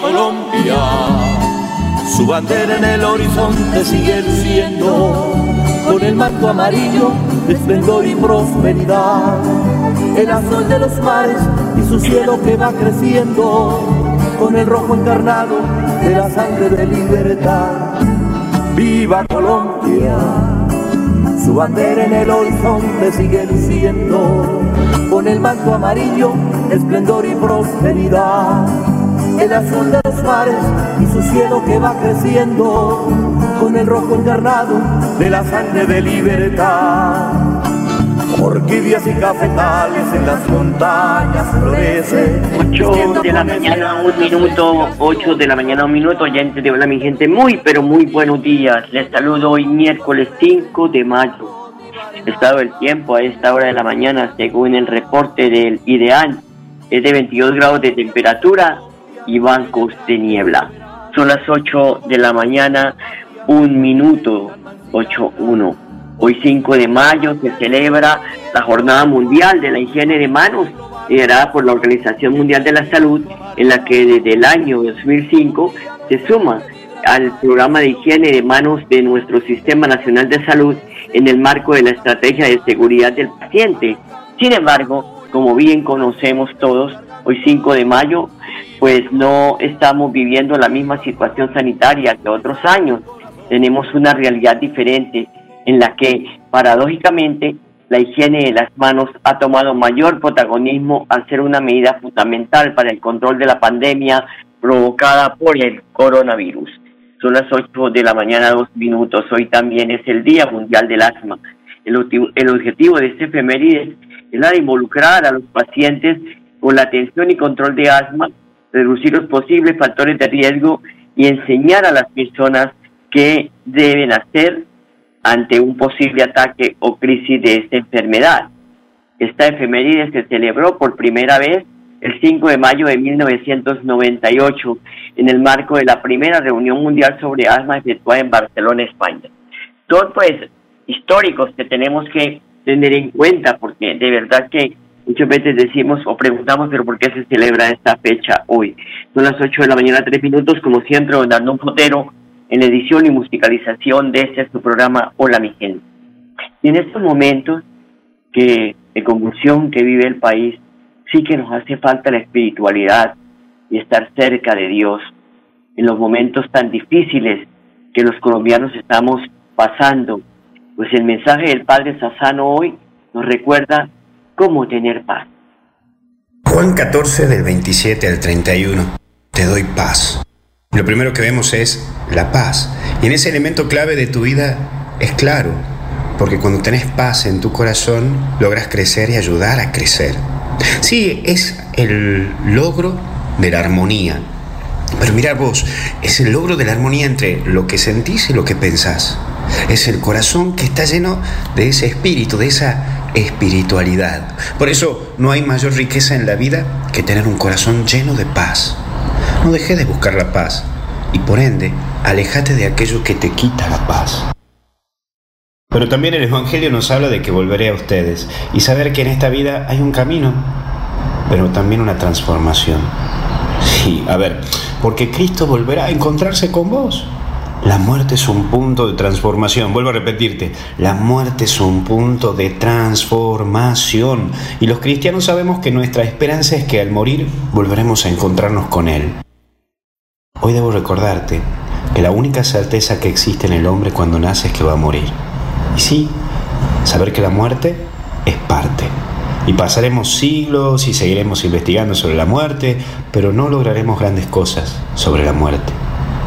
Colombia, su bandera en el horizonte sigue luciendo, con el manto amarillo esplendor y prosperidad, el azul de los mares y su cielo que va creciendo, con el rojo encarnado de la sangre de libertad. Viva Colombia, su bandera en el horizonte sigue luciendo, con el manto amarillo, esplendor y prosperidad. El azul de los mares y su cielo que va creciendo, con el rojo encarnado de la sangre de libertad. Orquídeas y cafetales en las montañas florecen. 8 de la mañana, un minuto, 8 de la mañana, un minuto, oyentes de Hola mi gente, muy pero muy buenos días. Les saludo hoy miércoles 5 de mayo. Estado del tiempo a esta hora de la mañana, según el reporte del ideal, es de 22 grados de temperatura y bancos de niebla. Son las 8 de la mañana, un minuto, 8-1. Hoy 5 de mayo se celebra la Jornada Mundial de la Higiene de Manos, liderada por la Organización Mundial de la Salud, en la que desde el año 2005 se suma al programa de higiene de manos de nuestro Sistema Nacional de Salud en el marco de la Estrategia de Seguridad del Paciente. Sin embargo, como bien conocemos todos, hoy 5 de mayo, pues no estamos viviendo la misma situación sanitaria que otros años. Tenemos una realidad diferente en la que paradójicamente la higiene de las manos ha tomado mayor protagonismo al ser una medida fundamental para el control de la pandemia provocada por el coronavirus. Son las 8 de la mañana, dos minutos. Hoy también es el Día Mundial del Asma. El, objetivo- de este efemérides es la de involucrar a los pacientes con la atención y control de asma, reducir los posibles factores de riesgo y enseñar a las personas qué deben hacer ante un posible ataque o crisis de esta enfermedad. Esta efeméride se celebró por primera vez el 5 de mayo de 1998 en el marco de la primera reunión mundial sobre asma efectuada en Barcelona, España. Son pues históricos que tenemos que tener en cuenta porque de verdad que muchas veces decimos o preguntamos pero ¿por qué se celebra esta fecha hoy? Son las 8 de la mañana, 3 minutos, como siempre, don Arnón Potero en edición y musicalización de este su programa Hola mi gente. Y en estos momentos que de convulsión que vive el país, sí que nos hace falta la espiritualidad y estar cerca de Dios en los momentos tan difíciles que los colombianos estamos pasando. Pues el mensaje del Padre Sassano hoy nos recuerda cómo tener paz. Juan 14 del 27 al 31. Te doy paz. Lo primero que vemos es la paz. Y en ese elemento clave de tu vida es claro, porque cuando tenés paz en tu corazón, logras crecer y ayudar a crecer. Sí, es el logro de la armonía. Pero mira vos, es el logro de la armonía entre lo que sentís y lo que pensás. Es el corazón que está lleno de ese espíritu, de esa espiritualidad. Por eso no hay mayor riqueza en la vida que tener un corazón lleno de paz. No dejes de buscar la paz y por ende, alejate de aquello que te quita la paz. Pero también el Evangelio nos habla de que volveré a ustedes y saber que en esta vida hay un camino pero también una transformación. Sí, a ver, porque Cristo volverá a encontrarse con vos. La muerte es un punto de transformación. Vuelvo a repetirte, la muerte es un punto de transformación. Y los cristianos sabemos que nuestra esperanza es que al morir volveremos a encontrarnos con Él. Hoy debo recordarte que la única certeza que existe en el hombre cuando nace es que va a morir. Y sí, saber que la muerte es parte. Y pasaremos siglos y seguiremos investigando sobre la muerte, pero no lograremos grandes cosas sobre la muerte.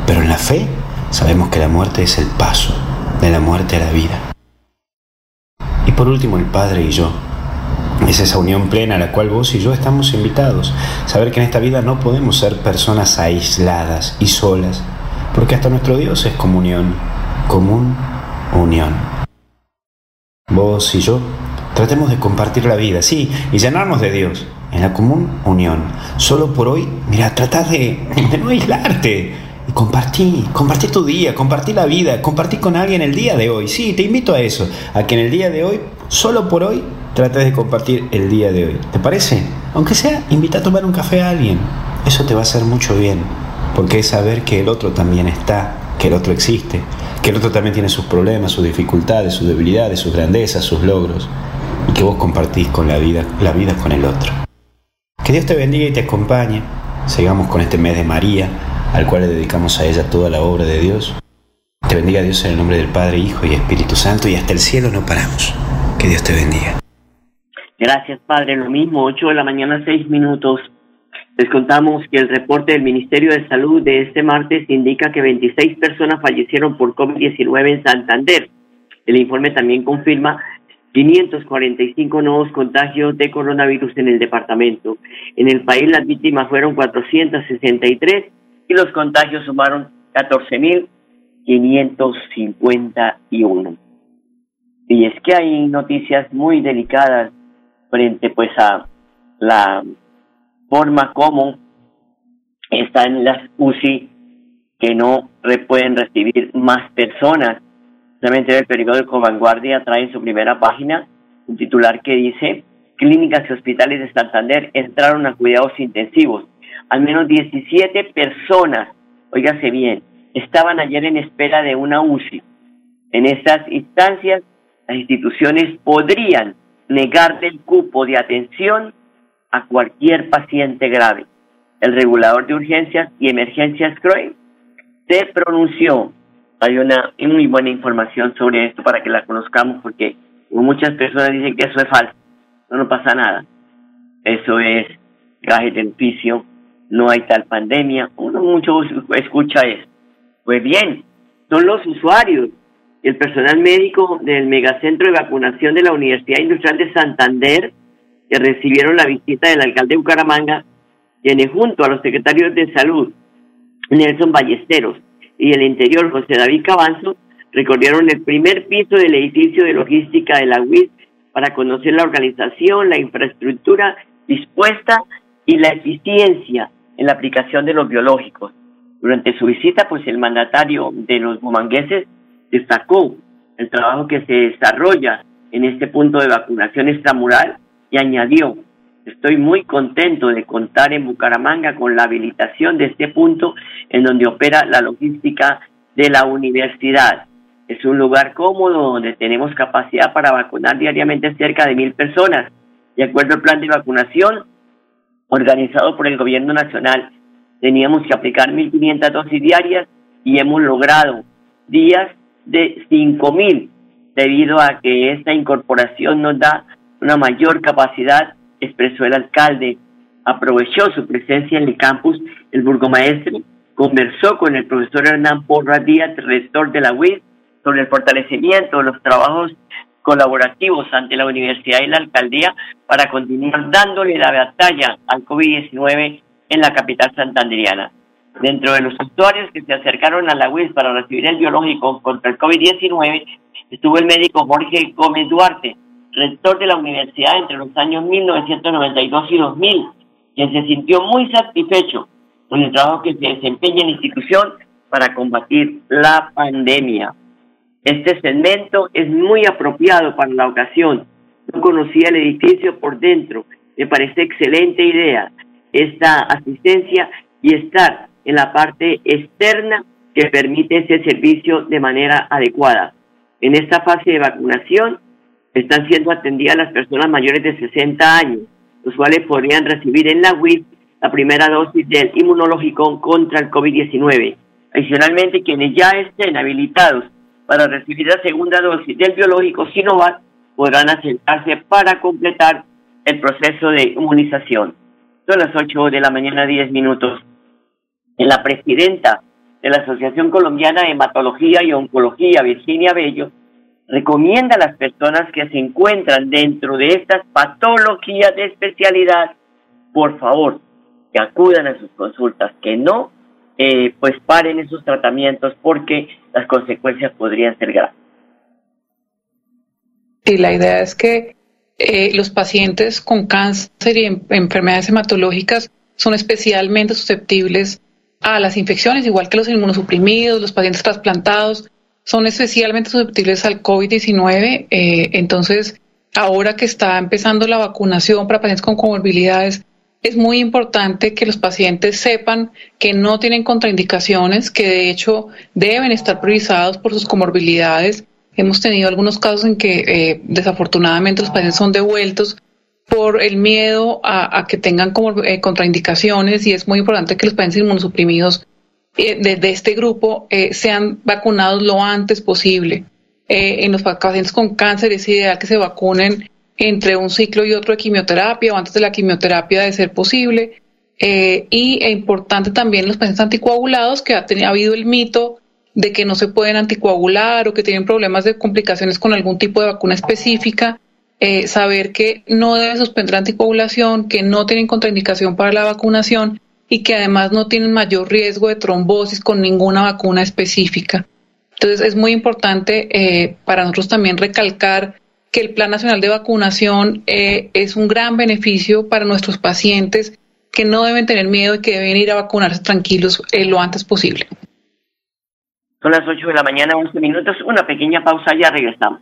Pero en la fe sabemos que la muerte es el paso de la muerte a la vida. Y por último, el Padre y yo. Es esa unión plena a la cual vos y yo estamos invitados. Saber que en esta vida no podemos ser personas aisladas y solas, porque hasta nuestro Dios es comunión, común, unión. Vos y yo tratemos de compartir la vida, sí, y llenarnos de Dios en la común unión. Solo por hoy, mira, trata de, de no aislarte compartí, compartí tu día, compartí la vida, compartí con alguien el día de hoy. Sí, te invito a eso, a que en el día de hoy, solo por hoy, trates de compartir el día de hoy. ¿Te parece? Aunque sea, invita a tomar un café a alguien. Eso te va a hacer mucho bien, porque es saber que el otro también está, que el otro existe, que el otro también tiene sus problemas, sus dificultades, sus debilidades, sus grandezas, sus logros, y que vos compartís con la vida, la vida con el otro. Que Dios te bendiga y te acompañe. Sigamos con este mes de María al cual le dedicamos a ella toda la obra de Dios. Te bendiga Dios en el nombre del Padre, Hijo y Espíritu Santo y hasta el cielo no paramos. Que Dios te bendiga. Gracias Padre, lo mismo, 8 de la mañana, 6 minutos. Les contamos que el reporte del Ministerio de Salud de este martes indica que 26 personas fallecieron por COVID-19 en Santander. El informe también confirma 545 nuevos contagios de coronavirus en el departamento. En el país las víctimas fueron 463 y los contagios sumaron 14.551. Y es que hay noticias muy delicadas frente pues a la forma como están las UCI que no pueden recibir más personas. Realmente el periódico Vanguardia trae en su primera página un titular que dice Clínicas y hospitales de Santander entraron a cuidados intensivos al menos 17 personas, óigase bien, estaban ayer en espera de una UCI. En estas instancias, las instituciones podrían negarle el cupo de atención a cualquier paciente grave. El regulador de urgencias y emergencias CROE se pronunció. Hay una muy buena información sobre esto para que la conozcamos porque muchas personas dicen que eso es falso. No, no pasa nada. Eso es gaje de oficio no hay tal pandemia. Uno mucho escucha eso. Pues bien, son los usuarios, el personal médico del megacentro de vacunación de la Universidad Industrial de Santander, que recibieron la visita del alcalde de Bucaramanga, quienes junto a los secretarios de salud, Nelson Ballesteros, y el interior, José David Cabanzo, recorrieron el primer piso del edificio de logística de la UIS para conocer la organización, la infraestructura dispuesta y la eficiencia en la aplicación de los biológicos. Durante su visita, pues el mandatario de los bumangueses destacó el trabajo que se desarrolla en este punto de vacunación extramural y añadió, estoy muy contento de contar en Bucaramanga con la habilitación de este punto en donde opera la logística de la universidad. Es un lugar cómodo donde tenemos capacidad para vacunar diariamente cerca de mil personas. De acuerdo al plan de vacunación, organizado por el gobierno nacional. Teníamos que aplicar 1.500 dosis diarias y hemos logrado días de 5.000 debido a que esta incorporación nos da una mayor capacidad, expresó el alcalde. Aprovechó su presencia en el campus, el burgomaestre conversó con el profesor Hernán Porra Díaz, rector de la UIS, sobre el fortalecimiento de los trabajos colaborativos ante la universidad y la alcaldía para continuar dándole la batalla al COVID-19 en la capital santanderiana. Dentro de los usuarios que se acercaron a la UIS para recibir el biológico contra el COVID-19 estuvo el médico Jorge Gómez Duarte, rector de la universidad entre los años 1992 y 2000, quien se sintió muy satisfecho con el trabajo que se desempeña en la institución para combatir la pandemia. Este segmento es muy apropiado para la ocasión. No conocía el edificio por dentro Me parece excelente idea esta asistencia y estar en la parte externa que permite ese servicio de manera adecuada. En esta fase de vacunación están siendo atendidas las personas mayores de 60 años, los cuales podrían recibir en la UIS la primera dosis del inmunológico contra el COVID-19. Adicionalmente, quienes ya estén habilitados para recibir la segunda dosis del biológico Sinovac podrán acercarse para completar el proceso de inmunización. Son las 8 de la mañana, 10 minutos. En la presidenta de la Asociación Colombiana de Hematología y Oncología, Virginia Bello, recomienda a las personas que se encuentran dentro de estas patologías de especialidad, por favor, que acudan a sus consultas, que no eh, pues paren esos tratamientos porque las consecuencias podrían ser graves. Y la idea es que eh, los pacientes con cáncer y enfermedades hematológicas son especialmente susceptibles a las infecciones, igual que los inmunosuprimidos, los pacientes trasplantados, son especialmente susceptibles al COVID-19. Eh, entonces, ahora que está empezando la vacunación para pacientes con comorbilidades, es muy importante que los pacientes sepan que no tienen contraindicaciones, que de hecho deben estar priorizados por sus comorbilidades. Hemos tenido algunos casos en que eh, desafortunadamente los pacientes son devueltos por el miedo a, que tengan como, eh, contraindicaciones y es muy importante que los pacientes inmunosuprimidos eh, de, este grupo sean vacunados lo antes posible. en los pacientes con cáncer es ideal que se vacunen entre un ciclo y otro de quimioterapia o antes de la quimioterapia de ser posible. Eh, y es importante también los pacientes anticoagulados, que ha, tenido, ha habido el mito de que no se pueden anticoagular o que tienen problemas de complicaciones con algún tipo de vacuna específica, eh, saber que no deben suspender anticoagulación, que no tienen contraindicación para la vacunación y que además no tienen mayor riesgo de trombosis con ninguna vacuna específica. Entonces es muy importante eh, para nosotros también recalcar que el Plan Nacional de Vacunación eh, es un gran beneficio para nuestros pacientes que no deben tener miedo y que deben ir a vacunarse tranquilos eh, lo antes posible. Son las 8 de la mañana, 11 minutos, una pequeña pausa, ya regresamos.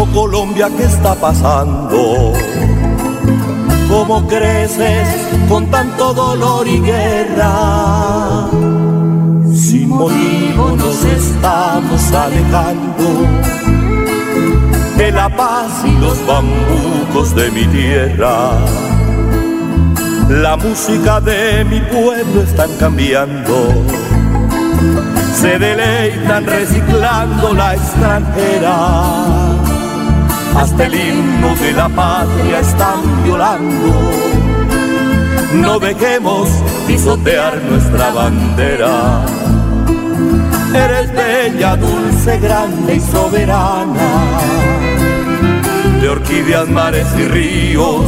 Oh Colombia, ¿qué está pasando? ¿Cómo creces con tanto dolor y guerra? Sin motivo nos estamos alejando de la paz y los bambucos de mi tierra. La música de mi pueblo están cambiando se deleitan reciclando la extranjera. Hasta el himno de la patria están violando. No dejemos pisotear nuestra bandera. Eres bella, dulce, grande y soberana. De orquídeas, mares y ríos,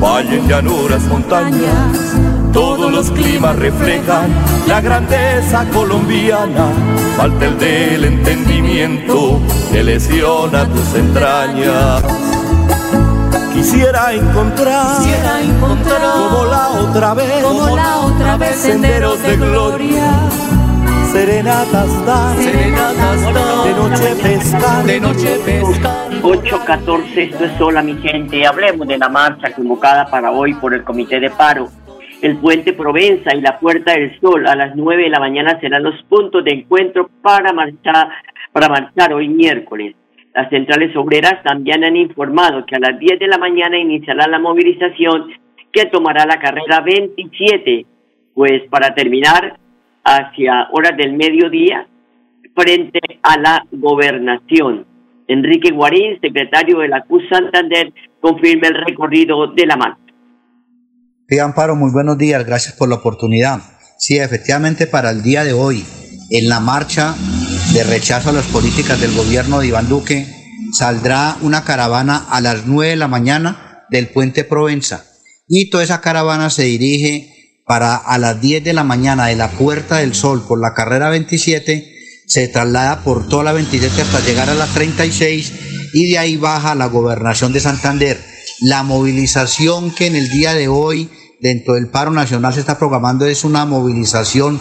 valles, llanuras, montañas todos los climas reflejan la grandeza colombiana. Falta el del entendimiento que lesiona tus entrañas. Quisiera encontrar, Quisiera encontrar como la otra vez, como la otra vez senderos de gloria. Serenatas dar, serenatas dar, de noche pescar, de noche pescar. 8.14, esto es sola mi gente. Hablemos de la marcha convocada para hoy por el Comité de Paro el puente Provenza y la Puerta del Sol a las 9 de la mañana serán los puntos de encuentro para marchar, para marchar hoy miércoles. Las centrales obreras también han informado que a las 10 de la mañana iniciará la movilización que tomará la carrera 27, pues para terminar hacia horas del mediodía frente a la gobernación. Enrique Guarín, secretario de la CUS Santander, confirma el recorrido de la marcha. Sí, Amparo, muy buenos días, gracias por la oportunidad. Sí, efectivamente, para el día de hoy, en la marcha de rechazo a las políticas del gobierno de Iván Duque, saldrá una caravana a las 9 de la mañana del puente Provenza. Y toda esa caravana se dirige para a las 10 de la mañana de la Puerta del Sol por la carrera 27, se traslada por toda la 27 hasta llegar a la 36 y de ahí baja a la gobernación de Santander. La movilización que en el día de hoy dentro del paro nacional se está programando es una movilización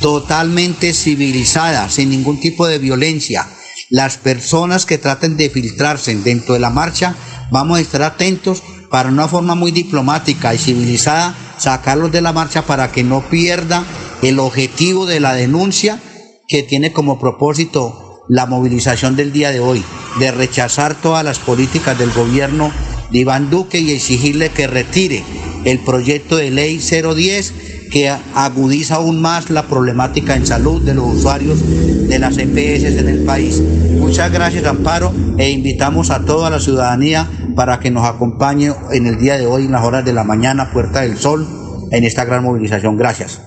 totalmente civilizada, sin ningún tipo de violencia. Las personas que traten de filtrarse dentro de la marcha, vamos a estar atentos para una forma muy diplomática y civilizada sacarlos de la marcha para que no pierda el objetivo de la denuncia que tiene como propósito la movilización del día de hoy, de rechazar todas las políticas del gobierno de Iván Duque y exigirle que retire el proyecto de ley 010 que agudiza aún más la problemática en salud de los usuarios de las EPS en el país. Muchas gracias Amparo e invitamos a toda la ciudadanía para que nos acompañe en el día de hoy en las horas de la mañana, Puerta del Sol, en esta gran movilización. Gracias.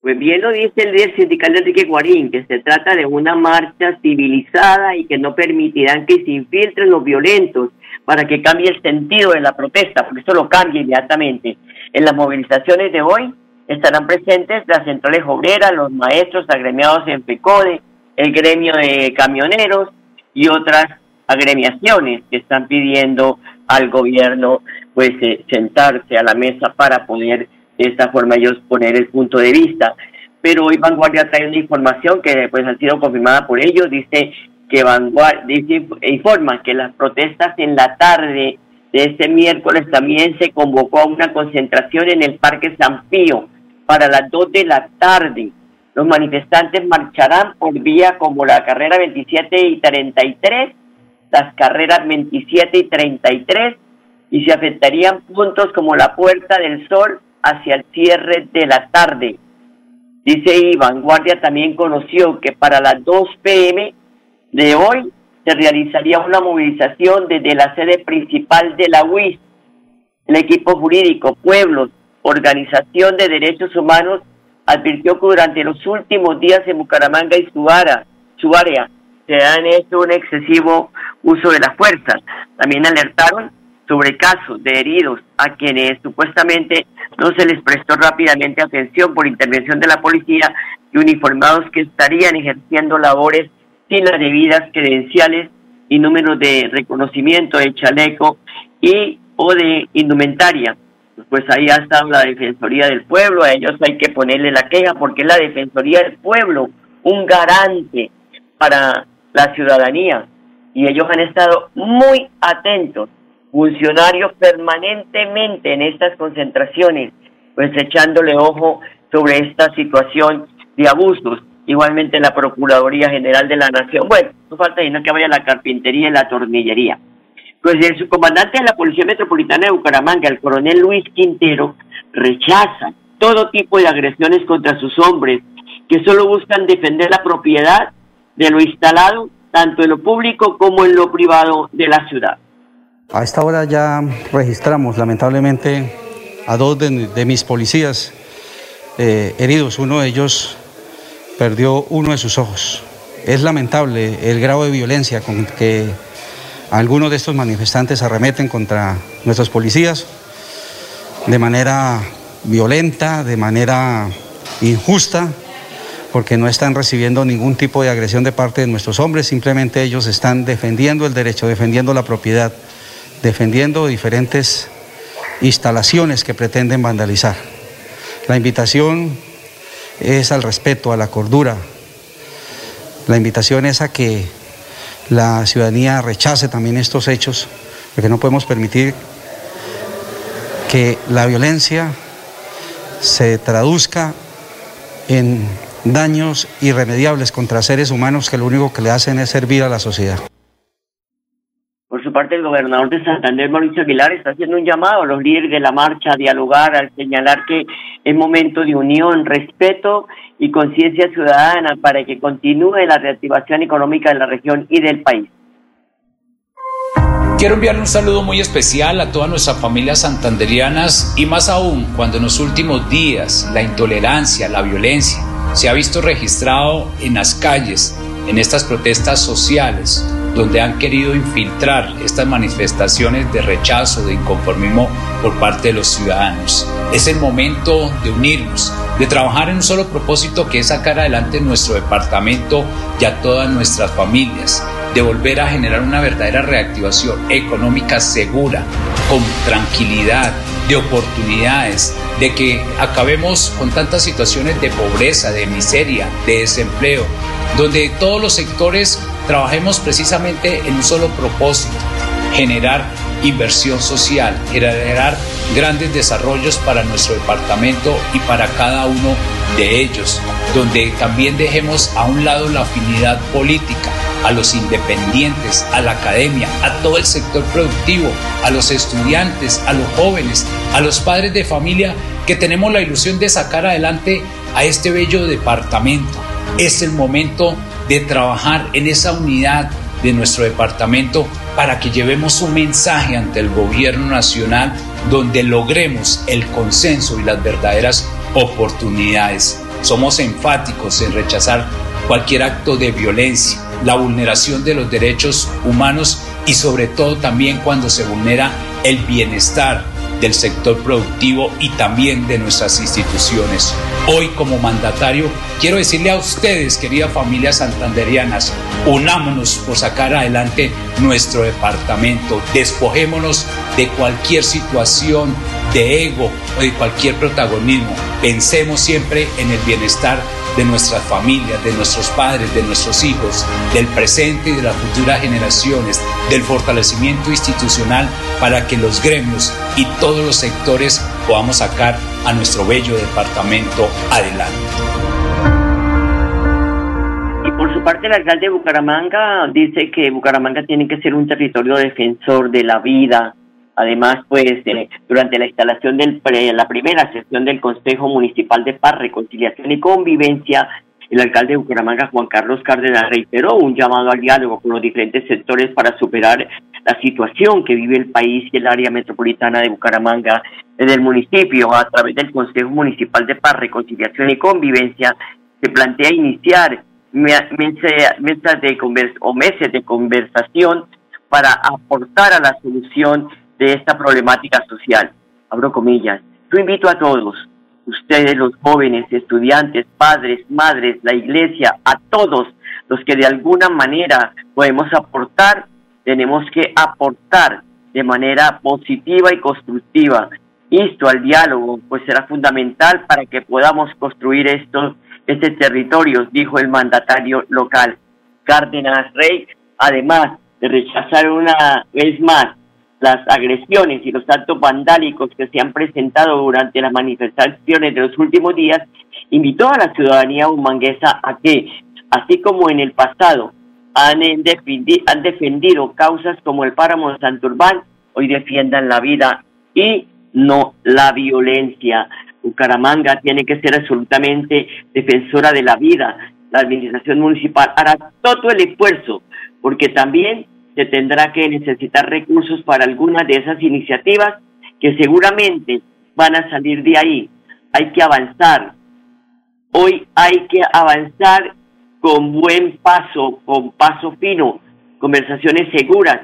Pues bien lo dice el líder sindical Enrique Guarín, que se trata de una marcha civilizada y que no permitirán que se infiltren los violentos para que cambie el sentido de la protesta, porque esto lo cambia inmediatamente. En las movilizaciones de hoy estarán presentes las centrales obreras, los maestros agremiados en PECODE, el gremio de camioneros y otras agremiaciones que están pidiendo al gobierno pues eh, sentarse a la mesa para poder de esta forma ellos poner el punto de vista. Pero hoy Vanguardia trae una información que pues ha sido confirmada por ellos, dice que Vanguardia dice, informa que las protestas en la tarde de este miércoles también se convocó a una concentración en el Parque San Pío para las 2 de la tarde. Los manifestantes marcharán por vía como la carrera 27 y 33, las carreras 27 y 33, y se afectarían puntos como la Puerta del Sol hacia el cierre de la tarde. Dice y Vanguardia también conoció que para las 2 pm de hoy se realizaría una movilización desde la sede principal de la UIS. El equipo jurídico, pueblos, organización de derechos humanos advirtió que durante los últimos días en Bucaramanga y su, área, su área se han hecho un excesivo uso de la fuerza. También alertaron sobre casos de heridos a quienes supuestamente no se les prestó rápidamente atención por intervención de la policía y uniformados que estarían ejerciendo labores sin las debidas credenciales y números de reconocimiento de chaleco y o de indumentaria. Pues ahí ha estado la Defensoría del Pueblo, a ellos hay que ponerle la queja porque es la Defensoría del Pueblo, un garante para la ciudadanía. Y ellos han estado muy atentos, funcionarios permanentemente en estas concentraciones, pues echándole ojo sobre esta situación de abusos igualmente la Procuraduría General de la Nación. Bueno, no falta sino que vaya la carpintería y la tornillería. Pues el subcomandante de la Policía Metropolitana de Bucaramanga, el coronel Luis Quintero, rechaza todo tipo de agresiones contra sus hombres que solo buscan defender la propiedad de lo instalado, tanto en lo público como en lo privado de la ciudad. A esta hora ya registramos lamentablemente a dos de, mis policías eh, heridos, uno de ellos perdió uno de sus ojos. Es lamentable el grado de violencia con que algunos de estos manifestantes arremeten contra nuestros policías de manera violenta, de manera injusta, porque no están recibiendo ningún tipo de agresión de parte de nuestros hombres, simplemente ellos están defendiendo el derecho, defendiendo la propiedad, defendiendo diferentes instalaciones que pretenden vandalizar. La invitación es al respeto, a la cordura. La invitación es a que la ciudadanía rechace también estos hechos, porque no podemos permitir que la violencia se traduzca en daños irremediables contra seres humanos que lo único que le hacen es servir a la sociedad. Parte, el gobernador de Santander, Mauricio Aguilar, está haciendo un llamado a los líderes de la marcha a dialogar, al señalar que es momento de unión, respeto y conciencia ciudadana para que continúe la reactivación económica de la región y del país. Quiero enviarle un saludo muy especial a todas nuestras familias santanderianas y más aún cuando en los últimos días la intolerancia, la violencia se ha visto registrado en las calles, en estas protestas sociales, donde han querido infiltrar estas manifestaciones de rechazo, de inconformismo por parte de los ciudadanos. Es el momento de unirnos, de trabajar en un solo propósito que es sacar adelante nuestro departamento y a todas nuestras familias, de volver a generar una verdadera reactivación económica segura, con tranquilidad, de oportunidades, de que acabemos con tantas situaciones de pobreza, de miseria, de desempleo, donde todos los sectores trabajemos precisamente en un solo propósito, generar inversión social, generar grandes desarrollos para nuestro departamento y para cada uno de ellos, donde también dejemos a un lado la afinidad política, a los independientes, a la academia, a todo el sector productivo, a los estudiantes, a los jóvenes, a los padres de familia que tenemos la ilusión de sacar adelante a este bello departamento. Es el momento de trabajar en esa unidad de nuestro departamento para que llevemos un mensaje ante el gobierno nacional donde logremos el consenso y las verdaderas oportunidades. Somos enfáticos en rechazar cualquier acto de violencia, la vulneración de los derechos humanos y sobre todo también cuando se vulnera el bienestar del sector productivo y también de nuestras instituciones. Hoy como mandatario quiero decirle a ustedes, queridas familias santanderianas, unámonos por sacar adelante nuestro departamento, despojémonos de cualquier situación de ego o de cualquier protagonismo. Pensemos siempre en el bienestar de nuestras familias, de nuestros padres, de nuestros hijos, del presente y de las futuras generaciones, del fortalecimiento institucional para que los gremios y todos los sectores podamos sacar a nuestro bello departamento adelante. Y por su parte, el alcalde de Bucaramanga dice que Bucaramanga tiene que ser un territorio defensor de la vida. Además, pues, eh, durante la instalación de la primera sesión del Consejo Municipal de Paz, Reconciliación y Convivencia, el alcalde de Bucaramanga, Juan Carlos Cárdenas, reiteró un llamado al diálogo con los diferentes sectores para superar la situación que vive el país y el área metropolitana de Bucaramanga. En el municipio, a través del Consejo Municipal de Paz, Reconciliación y Convivencia, se plantea iniciar mesas de o meses de conversación para aportar a la solución de esta problemática social. Abro comillas. Yo invito a todos, ustedes los jóvenes, estudiantes, padres, madres, la iglesia, a todos los que de alguna manera podemos aportar, tenemos que aportar de manera positiva y constructiva. Insto al diálogo, pues será fundamental para que podamos construir estos, este territorio, dijo el mandatario local. Cárdenas Rey, además de rechazar una vez más las agresiones y los actos vandálicos que se han presentado durante las manifestaciones de los últimos días, invitó a la ciudadanía humanguesa a que, así como en el pasado han, han defendido causas como el páramo de Santurbán, hoy defiendan la vida y no la violencia. Bucaramanga tiene que ser absolutamente defensora de la vida. La administración municipal hará todo el esfuerzo porque también se tendrá que necesitar recursos para algunas de esas iniciativas que seguramente van a salir de ahí. Hay que avanzar. Hoy hay que avanzar con buen paso, con paso fino, conversaciones seguras,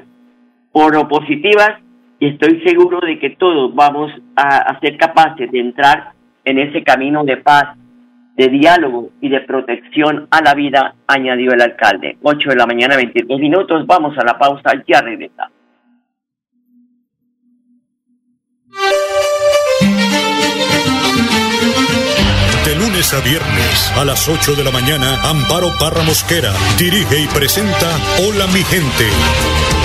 positivas y estoy seguro de que todos vamos a, a ser capaces de entrar en ese camino de paz de diálogo y de protección a la vida, añadió el alcalde. 8 de la mañana, 22 minutos, vamos a la pausa, ya regresamos. De lunes a viernes a las 8 de la mañana, Amparo Parra Mosquera dirige y presenta Hola mi gente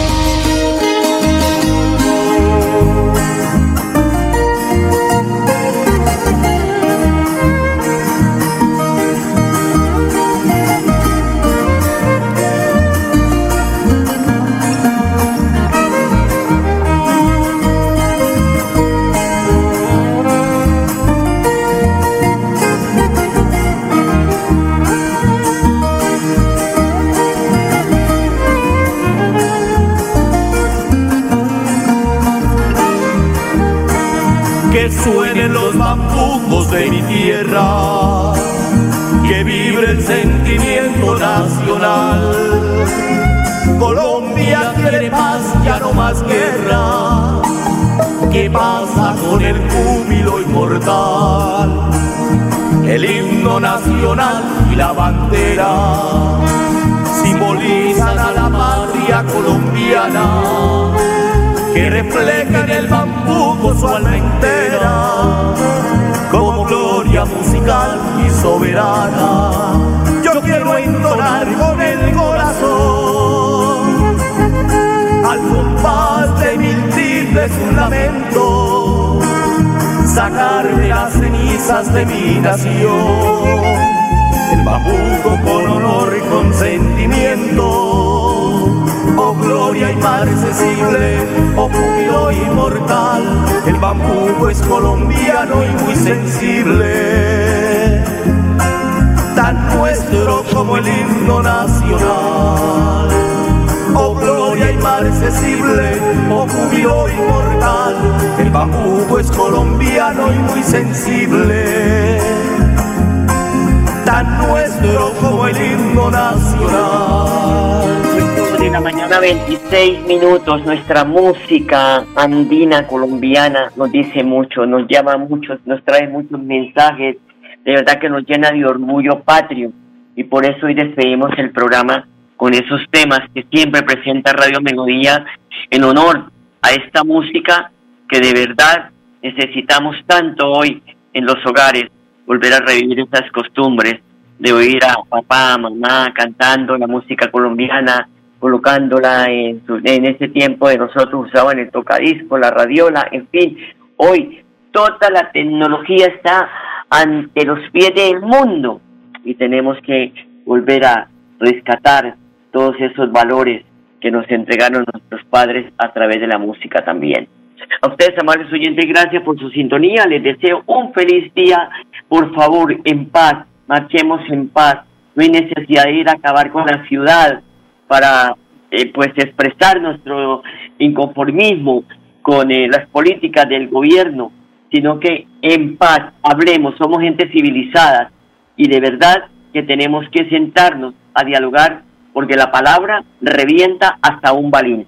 Que refleja en el bambuco su alma entera como gloria musical y soberana. Yo quiero entonar con el corazón al compás de mil timbres un lamento, sacar de las cenizas de mi nación el bambuco con honor y con sentimiento gloria inmarcesible, oh júbilo inmortal, el bambuco es colombiano y muy sensible, tan nuestro como el himno nacional. Oh gloria inmarcesible, oh júbilo inmortal, el bambuco es colombiano y muy sensible, tan nuestro como el himno nacional la mañana 26 minutos. Nuestra música andina colombiana nos dice mucho, nos llama mucho, nos trae muchos mensajes. De verdad que nos llena de orgullo patrio. Y por eso hoy despedimos el programa con esos temas que siempre presenta Radio Melodía en honor a esta música que de verdad necesitamos tanto hoy en los hogares, volver a revivir esas costumbres de oír a papá, mamá cantando la música colombiana, colocándola en, su, en ese tiempo de nosotros usaban el tocadisco, la radiola, en fin, hoy toda la tecnología está ante los pies del mundo y tenemos que volver a rescatar todos esos valores que nos entregaron nuestros padres a través de la música también. A ustedes, amables oyentes, gracias por su sintonía. Les deseo un feliz día. Por favor, en paz, marchemos en paz. No hay necesidad de ir a acabar con la ciudad, para eh, pues expresar nuestro inconformismo con eh, las políticas del gobierno, sino que en paz hablemos, somos gente civilizada y de verdad que tenemos que sentarnos a dialogar porque la palabra revienta hasta un balín.